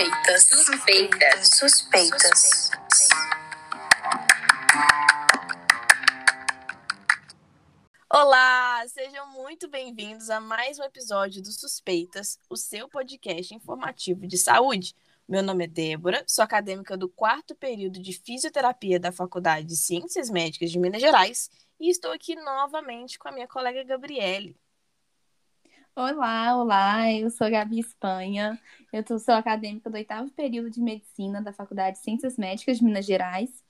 Suspeitas, suspeitas, suspeitas. Olá, sejam muito bem-vindos a mais um episódio do Suspeitas, o seu podcast informativo de saúde. Meu nome é Débora, sou acadêmica do quarto período de fisioterapia da Faculdade de Ciências Médicas de Minas Gerais e estou aqui novamente com a minha colega Gabriele. Olá, olá, eu sou a Gabi Espanha, eu sou acadêmica do oitavo período de Medicina da Faculdade de Ciências Médicas de Minas Gerais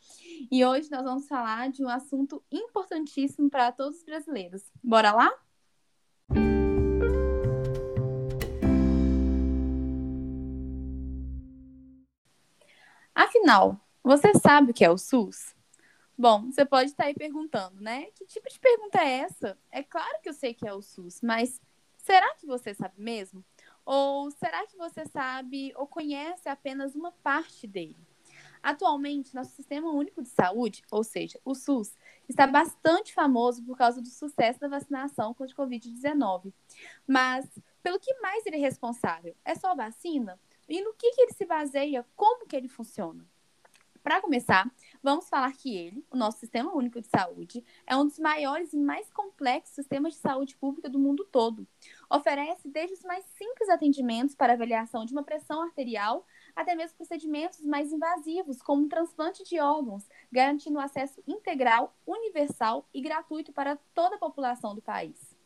e hoje nós vamos falar de um assunto importantíssimo para todos os brasileiros. Bora lá? Afinal, você sabe o que é o SUS? Bom, você pode estar aí perguntando, né? Que tipo de pergunta é essa? É claro que eu sei que é o SUS, mas Será que você sabe mesmo? Ou será que você sabe ou conhece apenas uma parte dele? Atualmente, nosso Sistema Único de Saúde, ou seja, o SUS, está bastante famoso por causa do sucesso da vacinação contra o Covid-19. Mas, pelo que mais ele é responsável? É só a vacina? E no que, que ele se baseia? Como que ele funciona? Para começar, vamos falar que ele, o nosso Sistema Único de Saúde, é um dos maiores e mais complexos sistemas de saúde pública do mundo todo. Oferece desde os mais simples atendimentos para avaliação de uma pressão arterial até mesmo procedimentos mais invasivos, como o transplante de órgãos, garantindo acesso integral, universal e gratuito para toda a população do país.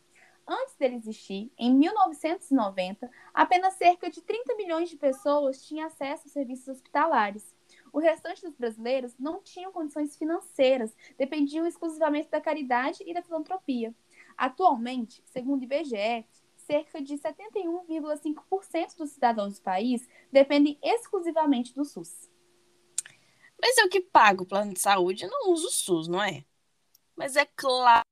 Antes dele existir, em 1990, apenas cerca de 30 milhões de pessoas tinham acesso aos serviços hospitalares. O restante dos brasileiros não tinham condições financeiras, dependiam exclusivamente da caridade e da filantropia. Atualmente, segundo o IBGE, cerca de 71,5% dos cidadãos do país dependem exclusivamente do SUS. Mas eu que pago o plano de saúde não uso o SUS, não é? Mas é claro,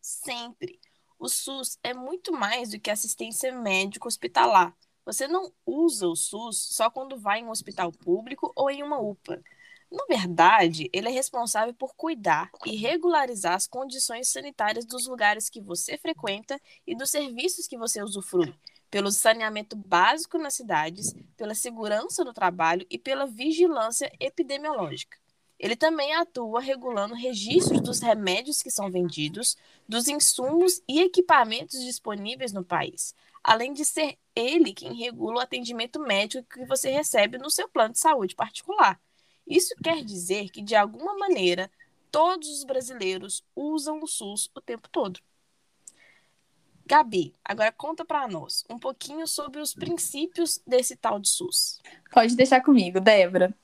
sempre. O SUS é muito mais do que assistência médico hospitalar. Você não usa o SUS só quando vai em um hospital público ou em uma UPA. Na verdade, ele é responsável por cuidar e regularizar as condições sanitárias dos lugares que você frequenta e dos serviços que você usufrui, pelo saneamento básico nas cidades, pela segurança no trabalho e pela vigilância epidemiológica. Ele também atua regulando registros dos remédios que são vendidos, dos insumos e equipamentos disponíveis no país, além de ser ele quem regula o atendimento médico que você recebe no seu plano de saúde particular. Isso quer dizer que, de alguma maneira, todos os brasileiros usam o SUS o tempo todo. Gabi, agora conta para nós um pouquinho sobre os princípios desse tal de SUS. Pode deixar comigo, Débora.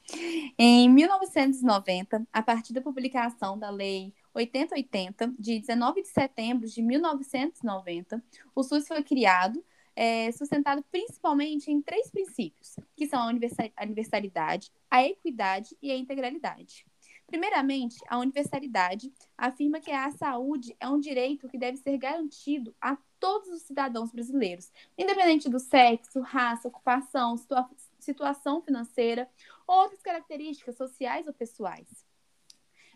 Em 1990, a partir da publicação da Lei 8080, de 19 de setembro de 1990, o SUS foi criado, é, sustentado principalmente em três princípios, que são a universalidade, a equidade e a integralidade. Primeiramente, a universalidade afirma que a saúde é um direito que deve ser garantido a todos os cidadãos brasileiros, independente do sexo, raça, ocupação, situa situação financeira ou outras características sociais ou pessoais.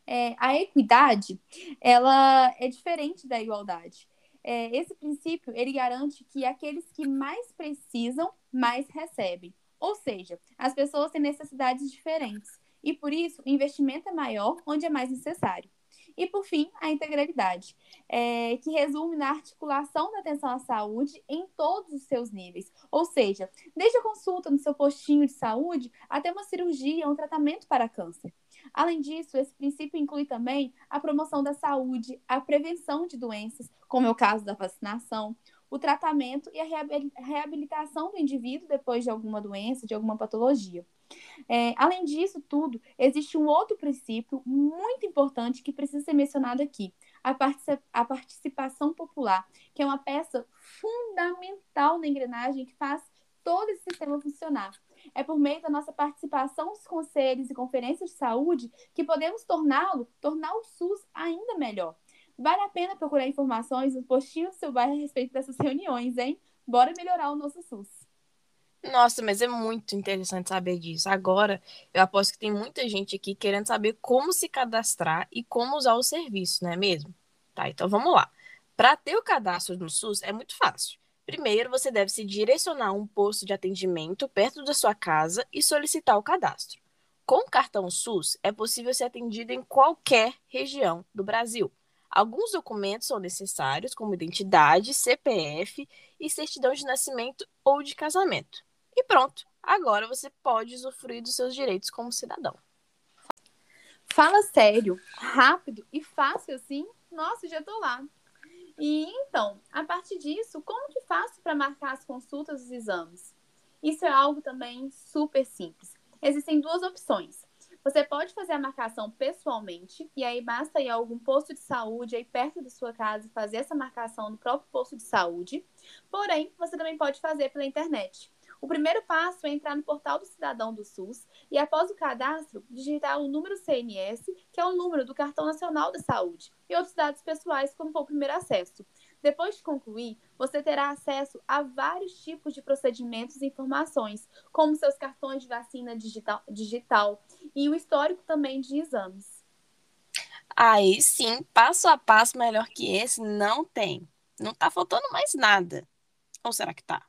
É, a equidade, ela é diferente da igualdade. É, esse princípio, ele garante que aqueles que mais precisam, mais recebem. Ou seja, as pessoas têm necessidades diferentes e por isso o investimento é maior onde é mais necessário. E por fim, a integralidade, é, que resume na articulação da atenção à saúde em todos os seus níveis. Ou seja, desde a consulta no seu postinho de saúde até uma cirurgia, um tratamento para câncer. Além disso, esse princípio inclui também a promoção da saúde, a prevenção de doenças, como é o caso da vacinação, o tratamento e a reabilitação do indivíduo depois de alguma doença, de alguma patologia. É, além disso tudo, existe um outro princípio muito importante que precisa ser mencionado aqui: a, a participação popular, que é uma peça fundamental na engrenagem que faz todo esse sistema funcionar. É por meio da nossa participação nos conselhos e conferências de saúde que podemos torná-lo, tornar o SUS ainda melhor. Vale a pena procurar informações no postinho do seu bairro a respeito dessas reuniões, hein? Bora melhorar o nosso SUS. Nossa, mas é muito interessante saber disso. Agora, eu aposto que tem muita gente aqui querendo saber como se cadastrar e como usar o serviço, não é mesmo? Tá, então vamos lá. Para ter o cadastro no SUS é muito fácil. Primeiro, você deve se direcionar a um posto de atendimento perto da sua casa e solicitar o cadastro. Com o cartão SUS, é possível ser atendido em qualquer região do Brasil. Alguns documentos são necessários, como identidade, CPF e certidão de nascimento ou de casamento. E pronto, agora você pode usufruir dos seus direitos como cidadão. Fala sério, rápido e fácil assim? Nossa, já tô lá. E então, a partir disso, como que faço para marcar as consultas e os exames? Isso é algo também super simples. Existem duas opções. Você pode fazer a marcação pessoalmente, e aí basta ir a algum posto de saúde aí perto da sua casa e fazer essa marcação no próprio posto de saúde. Porém, você também pode fazer pela internet. O primeiro passo é entrar no portal do cidadão do SUS e, após o cadastro, digitar o número CNS, que é o número do Cartão Nacional da Saúde, e outros dados pessoais, como for o primeiro acesso. Depois de concluir, você terá acesso a vários tipos de procedimentos e informações, como seus cartões de vacina digital, digital e o histórico também de exames. Aí sim, passo a passo melhor que esse não tem. Não está faltando mais nada. Ou será que está?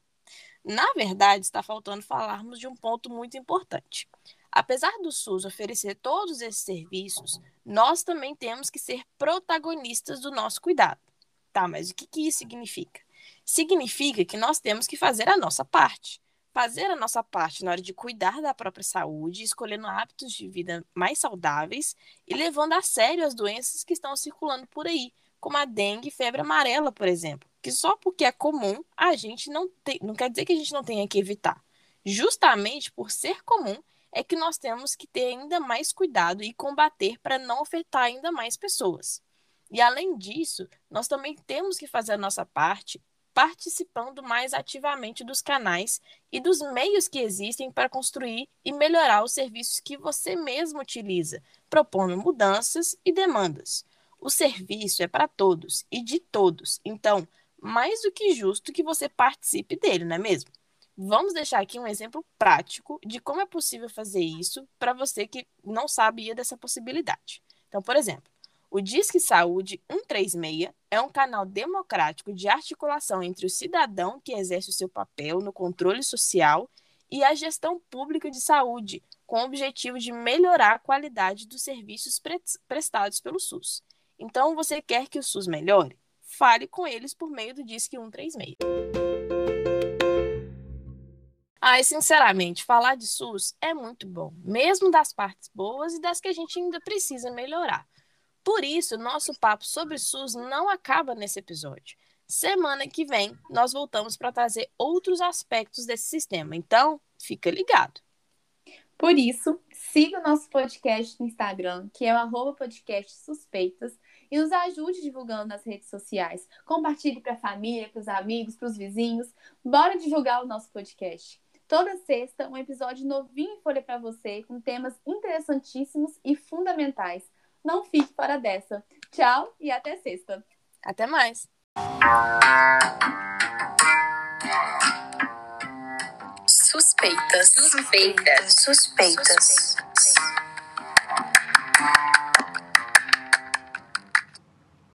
Na verdade, está faltando falarmos de um ponto muito importante. Apesar do SUS oferecer todos esses serviços, nós também temos que ser protagonistas do nosso cuidado. Tá, mas o que, que isso significa? Significa que nós temos que fazer a nossa parte. Fazer a nossa parte na hora de cuidar da própria saúde, escolhendo hábitos de vida mais saudáveis e levando a sério as doenças que estão circulando por aí, como a dengue e febre amarela, por exemplo que só porque é comum, a gente não tem, não quer dizer que a gente não tenha que evitar. Justamente por ser comum, é que nós temos que ter ainda mais cuidado e combater para não afetar ainda mais pessoas. E além disso, nós também temos que fazer a nossa parte participando mais ativamente dos canais e dos meios que existem para construir e melhorar os serviços que você mesmo utiliza, propondo mudanças e demandas. O serviço é para todos e de todos, então mais do que justo que você participe dele, não é mesmo? Vamos deixar aqui um exemplo prático de como é possível fazer isso para você que não sabia dessa possibilidade. Então, por exemplo, o Disque Saúde 136 é um canal democrático de articulação entre o cidadão que exerce o seu papel no controle social e a gestão pública de saúde, com o objetivo de melhorar a qualidade dos serviços prestados pelo SUS. Então, você quer que o SUS melhore? fale com eles por meio do Disque 136. Ai, sinceramente, falar de SUS é muito bom, mesmo das partes boas e das que a gente ainda precisa melhorar. Por isso, nosso papo sobre SUS não acaba nesse episódio. Semana que vem, nós voltamos para trazer outros aspectos desse sistema. Então, fica ligado. Por isso, siga o nosso podcast no Instagram, que é o podcast suspeitas, e nos ajude divulgando nas redes sociais. Compartilhe para a família, para os amigos, para os vizinhos. Bora divulgar o nosso podcast. Toda sexta, um episódio novinho em folha para você, com temas interessantíssimos e fundamentais. Não fique fora dessa. Tchau e até sexta. Até mais. Suspeitas, suspeitas, suspeitas.